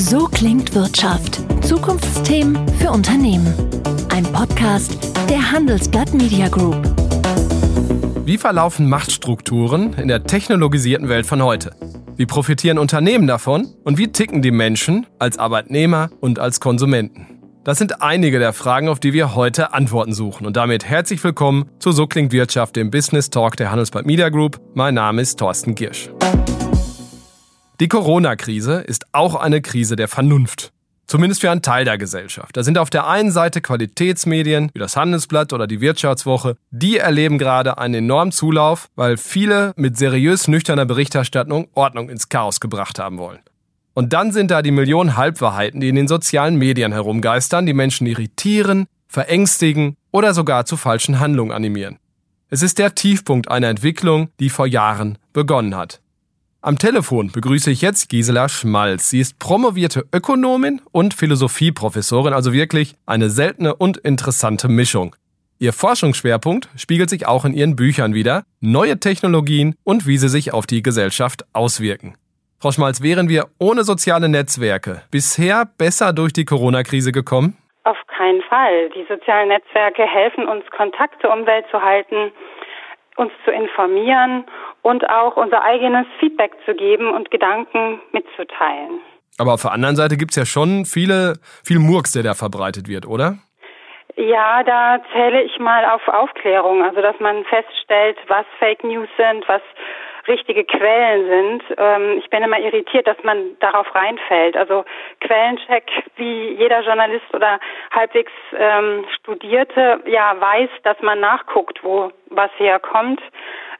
So klingt Wirtschaft. Zukunftsthemen für Unternehmen. Ein Podcast der Handelsblatt Media Group. Wie verlaufen Machtstrukturen in der technologisierten Welt von heute? Wie profitieren Unternehmen davon? Und wie ticken die Menschen als Arbeitnehmer und als Konsumenten? Das sind einige der Fragen, auf die wir heute Antworten suchen. Und damit herzlich willkommen zu So klingt Wirtschaft, dem Business Talk der Handelsblatt Media Group. Mein Name ist Thorsten Giersch. Die Corona-Krise ist auch eine Krise der Vernunft. Zumindest für einen Teil der Gesellschaft. Da sind auf der einen Seite Qualitätsmedien wie das Handelsblatt oder die Wirtschaftswoche. Die erleben gerade einen enormen Zulauf, weil viele mit seriös nüchterner Berichterstattung Ordnung ins Chaos gebracht haben wollen. Und dann sind da die Millionen Halbwahrheiten, die in den sozialen Medien herumgeistern, die Menschen irritieren, verängstigen oder sogar zu falschen Handlungen animieren. Es ist der Tiefpunkt einer Entwicklung, die vor Jahren begonnen hat. Am Telefon begrüße ich jetzt Gisela Schmalz. Sie ist promovierte Ökonomin und Philosophieprofessorin, also wirklich eine seltene und interessante Mischung. Ihr Forschungsschwerpunkt spiegelt sich auch in ihren Büchern wieder, neue Technologien und wie sie sich auf die Gesellschaft auswirken. Frau Schmalz, wären wir ohne soziale Netzwerke bisher besser durch die Corona-Krise gekommen? Auf keinen Fall. Die sozialen Netzwerke helfen uns, Kontakt zur Umwelt zu halten, uns zu informieren und auch unser eigenes Feedback zu geben und Gedanken mitzuteilen. Aber auf der anderen Seite gibt es ja schon viele, viel Murks, der da verbreitet wird, oder? Ja, da zähle ich mal auf Aufklärung, also dass man feststellt, was Fake News sind, was richtige Quellen sind. Ähm, ich bin immer irritiert, dass man darauf reinfällt. Also Quellencheck, wie jeder Journalist oder halbwegs ähm, Studierte ja weiß, dass man nachguckt, wo was herkommt.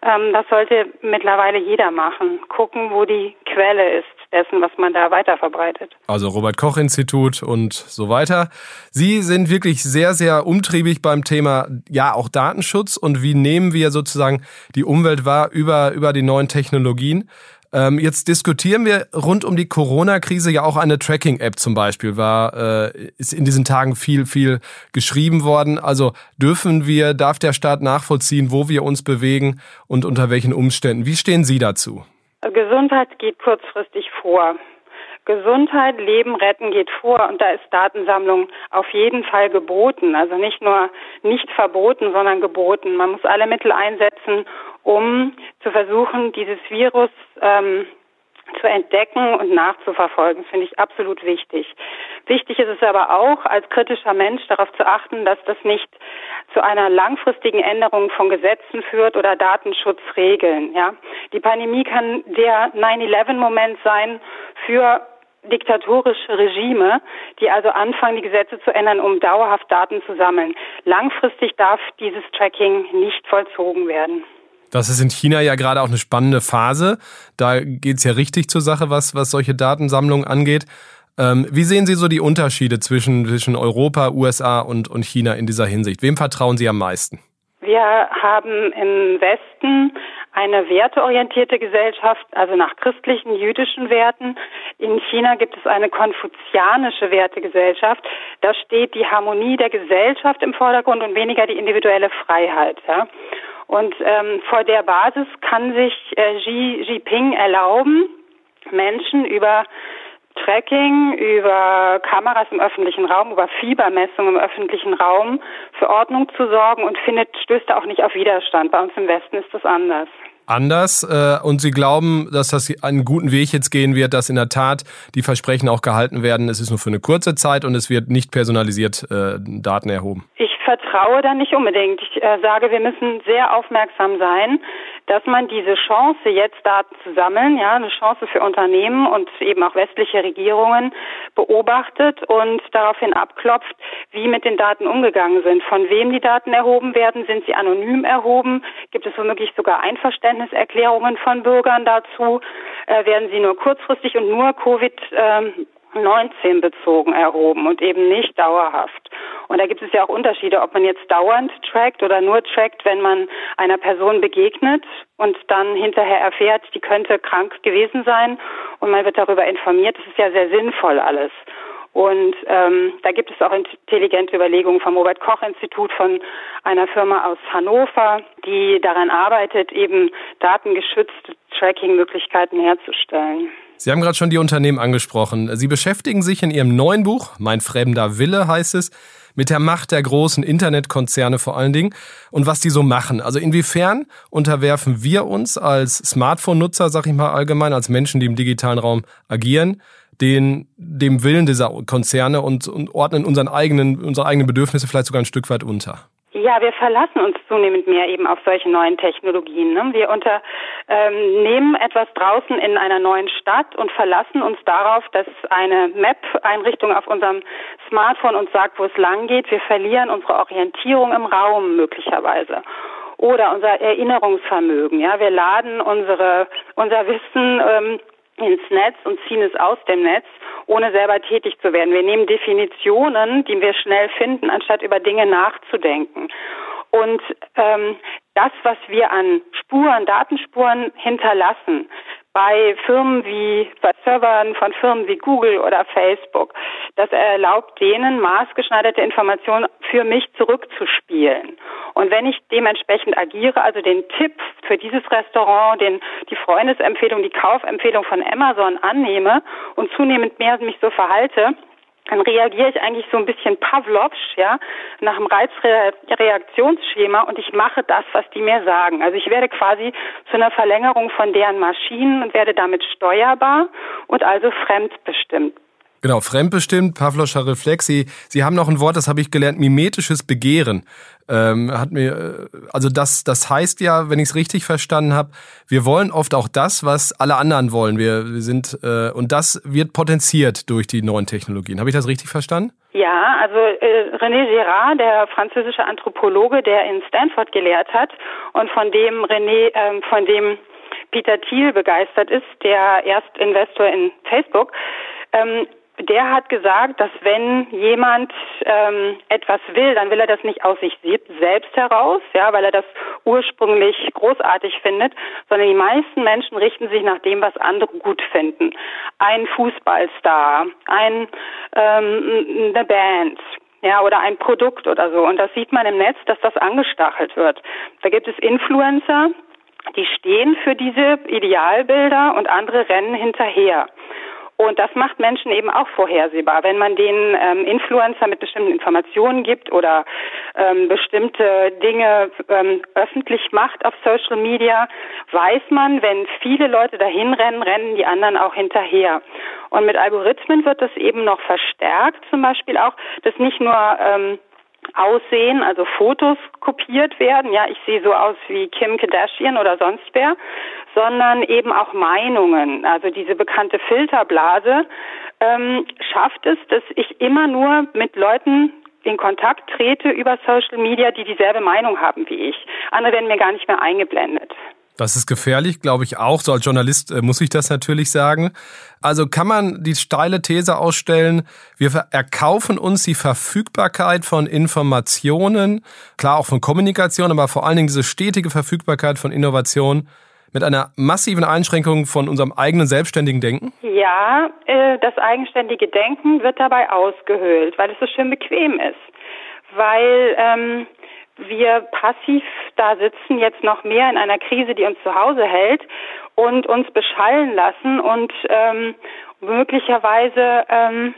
Ähm, das sollte mittlerweile jeder machen. Gucken, wo die Quelle ist dessen, was man da weiter verbreitet. Also Robert Koch Institut und so weiter. Sie sind wirklich sehr, sehr umtriebig beim Thema, ja, auch Datenschutz und wie nehmen wir sozusagen die Umwelt wahr über, über die neuen Technologien. Ähm, jetzt diskutieren wir rund um die Corona-Krise ja auch eine Tracking-App zum Beispiel, war, äh, ist in diesen Tagen viel, viel geschrieben worden. Also dürfen wir, darf der Staat nachvollziehen, wo wir uns bewegen und unter welchen Umständen? Wie stehen Sie dazu? Gesundheit geht kurzfristig vor. Gesundheit, Leben retten geht vor und da ist Datensammlung auf jeden Fall geboten. Also nicht nur nicht verboten, sondern geboten. Man muss alle Mittel einsetzen, um zu versuchen, dieses Virus ähm, zu entdecken und nachzuverfolgen. Finde ich absolut wichtig. Wichtig ist es aber auch, als kritischer Mensch darauf zu achten, dass das nicht zu einer langfristigen Änderung von Gesetzen führt oder Datenschutzregeln. Ja, die Pandemie kann der 9/11-Moment sein für diktatorische Regime, die also anfangen, die Gesetze zu ändern, um dauerhaft Daten zu sammeln. Langfristig darf dieses Tracking nicht vollzogen werden. Das ist in China ja gerade auch eine spannende Phase. Da geht es ja richtig zur Sache, was, was solche Datensammlungen angeht. Ähm, wie sehen Sie so die Unterschiede zwischen, zwischen Europa, USA und, und China in dieser Hinsicht? Wem vertrauen Sie am meisten? Wir haben im Westen eine werteorientierte Gesellschaft, also nach christlichen, jüdischen Werten. In China gibt es eine konfuzianische Wertegesellschaft. Da steht die Harmonie der Gesellschaft im Vordergrund und weniger die individuelle Freiheit. Ja. Und ähm, vor der Basis kann sich äh, Xi Jinping erlauben, Menschen über Tracking, über Kameras im öffentlichen Raum, über Fiebermessung im öffentlichen Raum für Ordnung zu sorgen und findet, stößt da auch nicht auf Widerstand. Bei uns im Westen ist das anders anders äh, und Sie glauben, dass das einen guten Weg jetzt gehen wird, dass in der Tat die Versprechen auch gehalten werden. Es ist nur für eine kurze Zeit und es wird nicht personalisiert äh, Daten erhoben. Ich vertraue da nicht unbedingt. Ich äh, sage, wir müssen sehr aufmerksam sein, dass man diese Chance, jetzt Daten zu sammeln, ja, eine Chance für Unternehmen und eben auch westliche Regierungen beobachtet und daraufhin abklopft, wie mit den Daten umgegangen sind. Von wem die Daten erhoben werden, sind sie anonym erhoben? Gibt es womöglich sogar Einverständniserklärungen von Bürgern dazu? Äh, werden sie nur kurzfristig und nur Covid ähm, 19 bezogen erhoben und eben nicht dauerhaft. Und da gibt es ja auch Unterschiede, ob man jetzt dauernd trackt oder nur trackt, wenn man einer Person begegnet und dann hinterher erfährt, die könnte krank gewesen sein und man wird darüber informiert. Das ist ja sehr sinnvoll alles. Und ähm, da gibt es auch intelligente Überlegungen vom Robert Koch Institut von einer Firma aus Hannover, die daran arbeitet, eben datengeschützte Tracking-Möglichkeiten herzustellen. Sie haben gerade schon die Unternehmen angesprochen. Sie beschäftigen sich in Ihrem neuen Buch, Mein fremder Wille heißt es, mit der Macht der großen Internetkonzerne vor allen Dingen und was die so machen. Also inwiefern unterwerfen wir uns als Smartphone-Nutzer, sag ich mal allgemein, als Menschen, die im digitalen Raum agieren, den, dem Willen dieser Konzerne und, und ordnen unseren eigenen, unsere eigenen Bedürfnisse vielleicht sogar ein Stück weit unter? Ja, wir verlassen uns zunehmend mehr eben auf solche neuen Technologien. Ne? Wir unternehmen ähm, etwas draußen in einer neuen Stadt und verlassen uns darauf, dass eine Map-Einrichtung auf unserem Smartphone uns sagt, wo es lang geht. Wir verlieren unsere Orientierung im Raum möglicherweise oder unser Erinnerungsvermögen. Ja, wir laden unsere unser Wissen ähm, ins Netz und ziehen es aus dem Netz, ohne selber tätig zu werden. Wir nehmen Definitionen, die wir schnell finden, anstatt über Dinge nachzudenken. Und ähm, das, was wir an Spuren, Datenspuren hinterlassen, bei Firmen wie, bei Servern von Firmen wie Google oder Facebook. Das erlaubt denen, maßgeschneiderte Informationen für mich zurückzuspielen. Und wenn ich dementsprechend agiere, also den Tipp für dieses Restaurant, den, die Freundesempfehlung, die Kaufempfehlung von Amazon annehme und zunehmend mehr mich so verhalte, dann reagiere ich eigentlich so ein bisschen Pavlovsch, ja, nach dem Reizreaktionsschema und ich mache das, was die mir sagen. Also ich werde quasi zu einer Verlängerung von deren Maschinen und werde damit steuerbar und also fremdbestimmt. Genau, fremdbestimmt, Pavloscher Reflex. Sie, Sie haben noch ein Wort, das habe ich gelernt, mimetisches Begehren. Ähm, hat mir, äh, also das, das heißt ja, wenn ich es richtig verstanden habe, wir wollen oft auch das, was alle anderen wollen. Wir, wir sind äh, und das wird potenziert durch die neuen Technologien. Habe ich das richtig verstanden? Ja, also äh, René Girard, der französische Anthropologe, der in Stanford gelehrt hat und von dem René, äh, von dem Peter Thiel begeistert ist, der Erstinvestor in Facebook, ähm, der hat gesagt, dass wenn jemand ähm, etwas will, dann will er das nicht aus sich selbst heraus, ja, weil er das ursprünglich großartig findet, sondern die meisten Menschen richten sich nach dem, was andere gut finden. Ein Fußballstar, ein ähm, eine Band, ja, oder ein Produkt oder so. Und das sieht man im Netz, dass das angestachelt wird. Da gibt es Influencer, die stehen für diese Idealbilder und andere rennen hinterher. Und das macht Menschen eben auch vorhersehbar. Wenn man den ähm, Influencer mit bestimmten Informationen gibt oder ähm, bestimmte Dinge ähm, öffentlich macht auf Social Media, weiß man, wenn viele Leute dahin rennen, rennen die anderen auch hinterher. Und mit Algorithmen wird das eben noch verstärkt, zum Beispiel auch, dass nicht nur ähm, Aussehen, also Fotos kopiert werden. Ja, ich sehe so aus wie Kim Kardashian oder sonst wer, sondern eben auch Meinungen. Also diese bekannte Filterblase ähm, schafft es, dass ich immer nur mit Leuten in Kontakt trete über Social Media, die dieselbe Meinung haben wie ich. Andere werden mir gar nicht mehr eingeblendet. Das ist gefährlich, glaube ich auch. So als Journalist äh, muss ich das natürlich sagen. Also kann man die steile These ausstellen, wir erkaufen uns die Verfügbarkeit von Informationen, klar auch von Kommunikation, aber vor allen Dingen diese stetige Verfügbarkeit von Innovation mit einer massiven Einschränkung von unserem eigenen selbstständigen Denken? Ja, äh, das eigenständige Denken wird dabei ausgehöhlt, weil es so schön bequem ist. Weil ähm, wir passiv da sitzen, jetzt noch mehr in einer Krise, die uns zu Hause hält und uns beschallen lassen und ähm, möglicherweise ähm,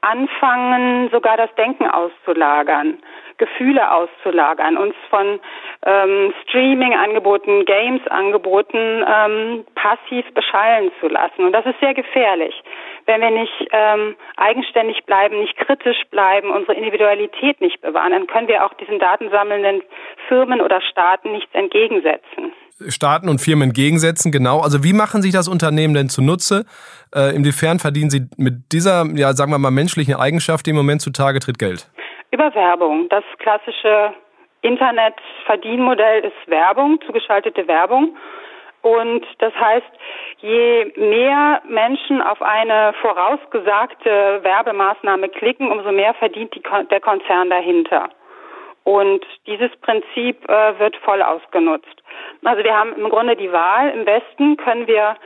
anfangen, sogar das Denken auszulagern, Gefühle auszulagern, uns von ähm, Streaming-Angeboten, Games-Angeboten ähm, passiv beschallen zu lassen. Und das ist sehr gefährlich wenn wir nicht ähm, eigenständig bleiben, nicht kritisch bleiben, unsere Individualität nicht bewahren, dann können wir auch diesen datensammelnden Firmen oder Staaten nichts entgegensetzen. Staaten und Firmen entgegensetzen, genau. Also wie machen sich das Unternehmen denn zunutze? Äh, inwiefern verdienen sie mit dieser, ja, sagen wir mal, menschlichen Eigenschaft, die im Moment zutage tritt, Geld? Über Werbung. Das klassische Internetverdienmodell ist Werbung, zugeschaltete Werbung. Und das heißt, je mehr Menschen auf eine vorausgesagte Werbemaßnahme klicken, umso mehr verdient die, der Konzern dahinter. Und dieses Prinzip äh, wird voll ausgenutzt. Also wir haben im Grunde die Wahl. Im Westen können wir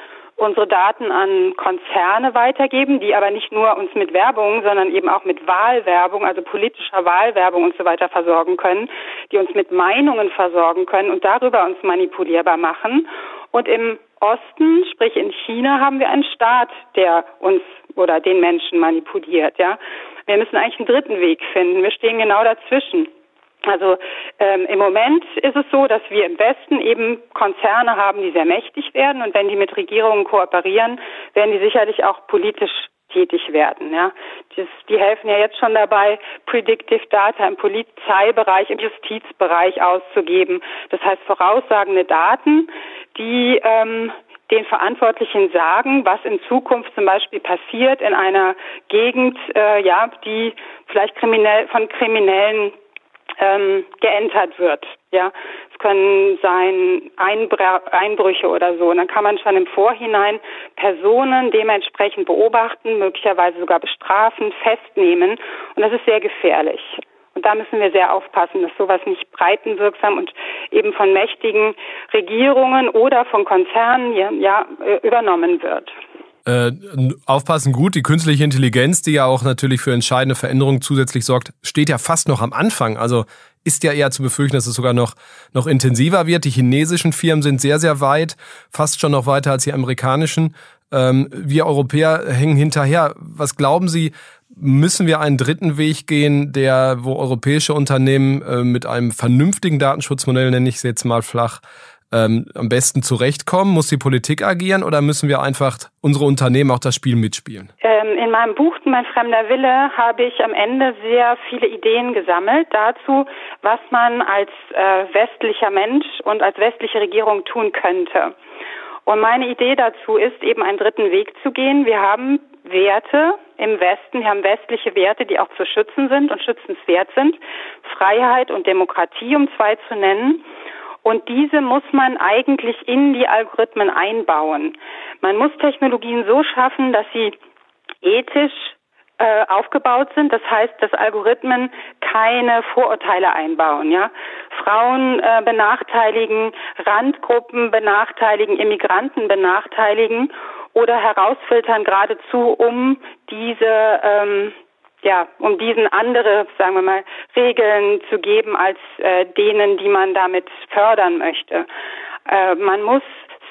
unsere Daten an Konzerne weitergeben, die aber nicht nur uns mit Werbung, sondern eben auch mit Wahlwerbung, also politischer Wahlwerbung und so weiter versorgen können, die uns mit Meinungen versorgen können und darüber uns manipulierbar machen. Und im Osten, sprich in China, haben wir einen Staat, der uns oder den Menschen manipuliert. Ja, wir müssen eigentlich einen dritten Weg finden. Wir stehen genau dazwischen. Also ähm, im Moment ist es so, dass wir im Westen eben Konzerne haben, die sehr mächtig werden und wenn die mit Regierungen kooperieren, werden die sicherlich auch politisch tätig werden. Ja. Das, die helfen ja jetzt schon dabei, Predictive Data im Polizeibereich, im Justizbereich auszugeben. Das heißt voraussagende Daten, die ähm, den Verantwortlichen sagen, was in Zukunft zum Beispiel passiert in einer Gegend, äh, ja, die vielleicht kriminell von Kriminellen ähm, geentert wird. Ja, es können sein Einbr Einbrüche oder so. Und dann kann man schon im Vorhinein Personen dementsprechend beobachten, möglicherweise sogar bestrafen, festnehmen. Und das ist sehr gefährlich. Und da müssen wir sehr aufpassen, dass sowas nicht breitenwirksam und eben von mächtigen Regierungen oder von Konzernen ja, ja übernommen wird. Äh, aufpassen gut, die künstliche Intelligenz, die ja auch natürlich für entscheidende Veränderungen zusätzlich sorgt, steht ja fast noch am Anfang. Also ist ja eher zu befürchten, dass es sogar noch, noch intensiver wird. Die chinesischen Firmen sind sehr, sehr weit, fast schon noch weiter als die amerikanischen. Ähm, wir Europäer hängen hinterher. Was glauben Sie, müssen wir einen dritten Weg gehen, der, wo europäische Unternehmen äh, mit einem vernünftigen Datenschutzmodell, nenne ich es jetzt mal flach, ähm, am besten zurechtkommen? Muss die Politik agieren oder müssen wir einfach unsere Unternehmen auch das Spiel mitspielen? Ähm, in meinem Buch Mein fremder Wille habe ich am Ende sehr viele Ideen gesammelt dazu, was man als äh, westlicher Mensch und als westliche Regierung tun könnte. Und meine Idee dazu ist, eben einen dritten Weg zu gehen. Wir haben Werte im Westen, wir haben westliche Werte, die auch zu schützen sind und schützenswert sind. Freiheit und Demokratie, um zwei zu nennen. Und diese muss man eigentlich in die Algorithmen einbauen. Man muss Technologien so schaffen, dass sie ethisch äh, aufgebaut sind. Das heißt, dass Algorithmen keine Vorurteile einbauen. Ja, Frauen äh, benachteiligen, Randgruppen benachteiligen, Immigranten benachteiligen oder herausfiltern geradezu, um diese ähm, ja, um diesen andere, sagen wir mal, Regeln zu geben als äh, denen, die man damit fördern möchte. Äh, man muss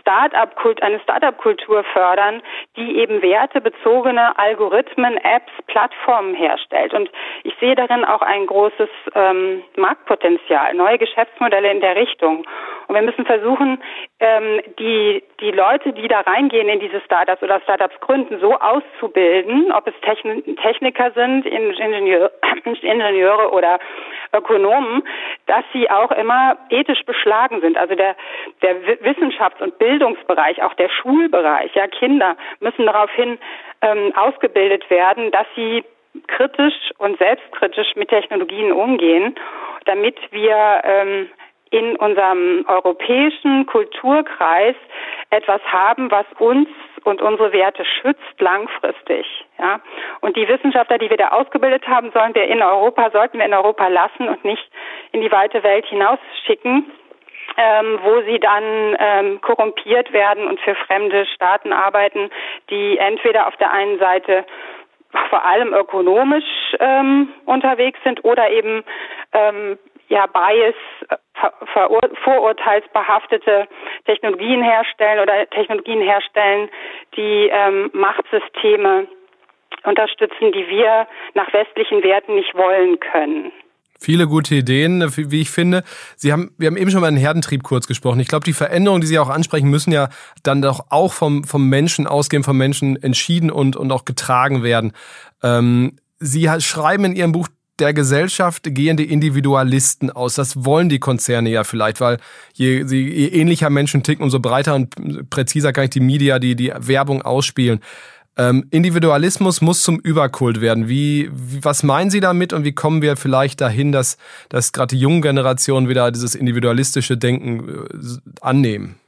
Start-up-Kult, eine Start-up-Kultur fördern, die eben wertebezogene Algorithmen, Apps, Plattformen herstellt. Und ich sehe darin auch ein großes ähm, Marktpotenzial, neue Geschäftsmodelle in der Richtung. Und wir müssen versuchen, ähm, die, die Leute, die da reingehen in diese Startups oder Startups gründen, so auszubilden, ob es Techn Techniker sind, Ingenieur, Ingenieure oder Ökonomen, dass sie auch immer ethisch beschlagen sind. Also der, der Wissenschafts- und Bildungsbereich, auch der Schulbereich, ja, Kinder müssen daraufhin ähm, ausgebildet werden, dass sie kritisch und selbstkritisch mit Technologien umgehen, damit wir ähm, in unserem europäischen Kulturkreis etwas haben, was uns und unsere Werte schützt langfristig. Ja? Und die Wissenschaftler, die wir da ausgebildet haben, sollen wir in Europa, sollten wir in Europa lassen und nicht in die weite Welt hinausschicken, ähm, wo sie dann ähm, korrumpiert werden und für fremde Staaten arbeiten, die entweder auf der einen Seite vor allem ökonomisch ähm, unterwegs sind oder eben ähm, ja Bias, vorurteilsbehaftete Technologien herstellen oder Technologien herstellen, die ähm, Machtsysteme unterstützen, die wir nach westlichen Werten nicht wollen können. Viele gute Ideen, wie ich finde. Sie haben, wir haben eben schon mal einen Herdentrieb kurz gesprochen. Ich glaube, die Veränderungen, die Sie auch ansprechen, müssen ja dann doch auch vom, vom Menschen ausgehen, vom Menschen entschieden und, und auch getragen werden. Ähm, Sie schreiben in Ihrem Buch der Gesellschaft gehende Individualisten aus. Das wollen die Konzerne ja vielleicht, weil je, je ähnlicher Menschen ticken, umso breiter und präziser kann ich die Media, die, die Werbung ausspielen. Ähm, Individualismus muss zum Überkult werden. Wie, wie, was meinen Sie damit und wie kommen wir vielleicht dahin, dass, dass gerade die jungen Generationen wieder dieses individualistische Denken äh, annehmen?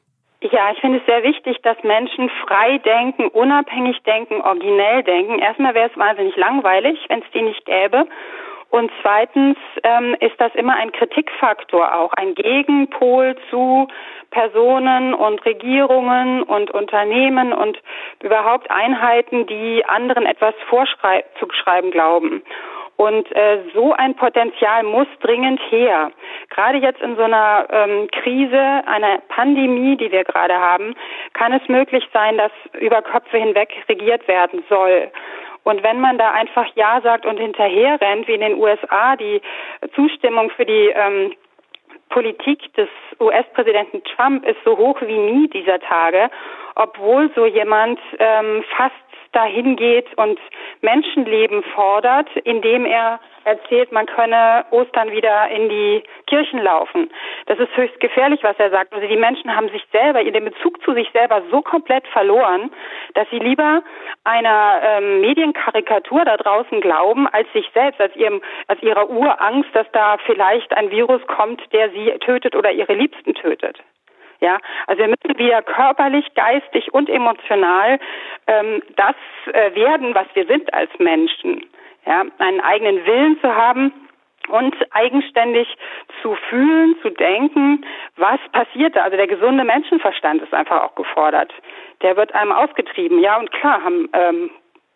Ja, ich finde es sehr wichtig, dass Menschen frei denken, unabhängig denken, originell denken. Erstmal wäre es wahnsinnig langweilig, wenn es die nicht gäbe. Und zweitens ähm, ist das immer ein Kritikfaktor auch, ein Gegenpol zu Personen und Regierungen und Unternehmen und überhaupt Einheiten, die anderen etwas vorzuschreiben glauben. Und äh, so ein Potenzial muss dringend her. Gerade jetzt in so einer ähm, Krise, einer Pandemie, die wir gerade haben, kann es möglich sein, dass über Köpfe hinweg regiert werden soll. Und wenn man da einfach Ja sagt und hinterher rennt, wie in den USA, die Zustimmung für die ähm, Politik des US-Präsidenten Trump ist so hoch wie nie dieser Tage, obwohl so jemand ähm, fast dahin geht und Menschenleben fordert, indem er erzählt, man könne Ostern wieder in die Kirchen laufen. Das ist höchst gefährlich, was er sagt. Also die Menschen haben sich selber, den Bezug zu sich selber so komplett verloren, dass sie lieber einer ähm, Medienkarikatur da draußen glauben, als sich selbst, als ihrem, als ihrer Urangst, dass da vielleicht ein Virus kommt, der sie tötet oder ihre Liebsten tötet. Ja, also wir müssen wieder körperlich, geistig und emotional ähm, das äh, werden, was wir sind als Menschen. Ja, einen eigenen Willen zu haben und eigenständig zu fühlen, zu denken, was passiert da. Also der gesunde Menschenverstand ist einfach auch gefordert. Der wird einem ausgetrieben. Ja, und klar haben ähm,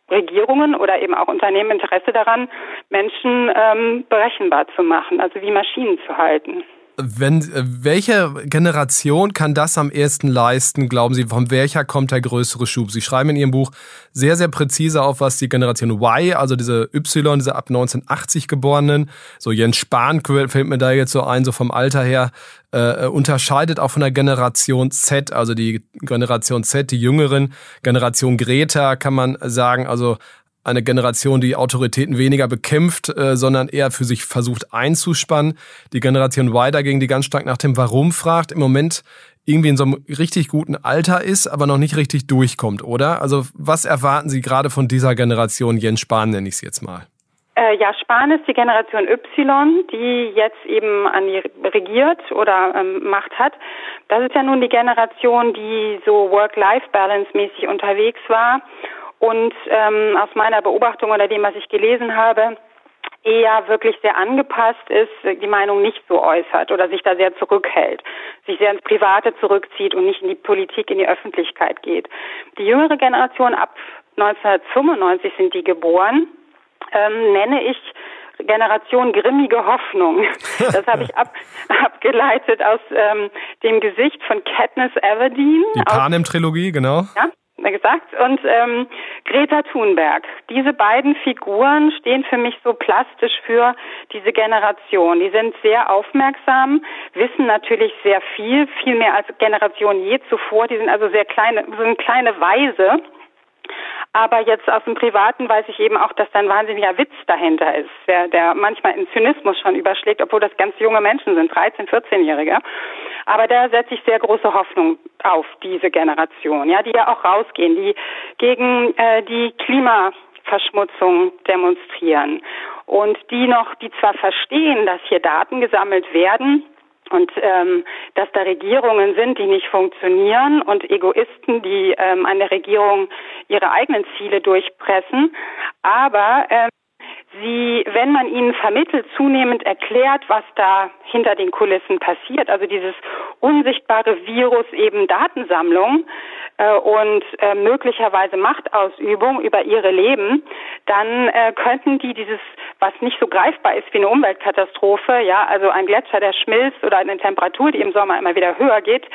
Regierungen oder eben auch Unternehmen Interesse daran, Menschen ähm, berechenbar zu machen, also wie Maschinen zu halten. Wenn, äh, welche Generation kann das am ehesten leisten, glauben Sie? Von welcher kommt der größere Schub? Sie schreiben in Ihrem Buch sehr, sehr präzise auf, was die Generation Y, also diese Y, diese ab 1980 geborenen, so Jens Spahn fällt mir da jetzt so ein, so vom Alter her, äh, unterscheidet auch von der Generation Z, also die Generation Z, die jüngeren, Generation Greta kann man sagen, also eine Generation, die Autoritäten weniger bekämpft, äh, sondern eher für sich versucht einzuspannen. Die Generation Y dagegen, die ganz stark nach dem Warum fragt, im Moment irgendwie in so einem richtig guten Alter ist, aber noch nicht richtig durchkommt, oder? Also was erwarten Sie gerade von dieser Generation Jens Spahn, nenne ich es jetzt mal? Äh, ja, Spahn ist die Generation Y, die jetzt eben an die regiert oder ähm, Macht hat. Das ist ja nun die Generation, die so Work-Life-Balance mäßig unterwegs war und ähm, aus meiner Beobachtung oder dem, was ich gelesen habe, eher wirklich sehr angepasst ist, die Meinung nicht so äußert oder sich da sehr zurückhält, sich sehr ins Private zurückzieht und nicht in die Politik, in die Öffentlichkeit geht. Die jüngere Generation ab 1995 sind die geboren, ähm, nenne ich Generation grimmige Hoffnung. Das habe ich ab, abgeleitet aus ähm, dem Gesicht von Katniss Everdeen. Die Panem-Trilogie, genau. Ja, gesagt. Und ähm, Greta Thunberg. Diese beiden Figuren stehen für mich so plastisch für diese Generation. Die sind sehr aufmerksam, wissen natürlich sehr viel, viel mehr als Generation je zuvor. Die sind also sehr kleine, sind kleine Weise. Aber jetzt aus dem Privaten weiß ich eben auch, dass da ein wahnsinniger Witz dahinter ist, der, der manchmal in Zynismus schon überschlägt, obwohl das ganz junge Menschen sind, 13-, 14-Jährige. Aber da setze ich sehr große Hoffnung auf diese Generation, ja, die ja auch rausgehen, die gegen äh, die Klimaverschmutzung demonstrieren und die noch, die zwar verstehen, dass hier Daten gesammelt werden, und ähm, dass da Regierungen sind, die nicht funktionieren und Egoisten, die ähm, an der Regierung ihre eigenen Ziele durchpressen. Aber ähm, sie, wenn man ihnen vermittelt, zunehmend erklärt, was da hinter den Kulissen passiert, also dieses unsichtbare Virus eben Datensammlung äh, und äh, möglicherweise Machtausübung über ihre Leben, dann äh, könnten die dieses, was nicht so greifbar ist wie eine Umweltkatastrophe, ja, also ein Gletscher, der schmilzt oder eine Temperatur, die im Sommer immer wieder höher geht,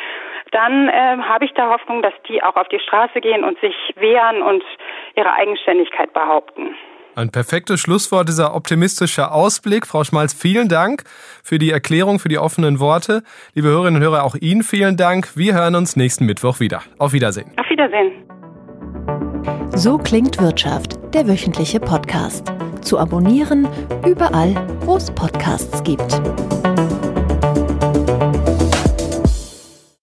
dann äh, habe ich da Hoffnung, dass die auch auf die Straße gehen und sich wehren und ihre Eigenständigkeit behaupten. Ein perfektes Schlusswort, dieser optimistische Ausblick. Frau Schmalz, vielen Dank für die Erklärung, für die offenen Worte. Liebe Hörerinnen und Hörer, auch Ihnen vielen Dank. Wir hören uns nächsten Mittwoch wieder. Auf Wiedersehen. Auf Wiedersehen. So klingt Wirtschaft, der wöchentliche Podcast. Zu abonnieren überall, wo es Podcasts gibt.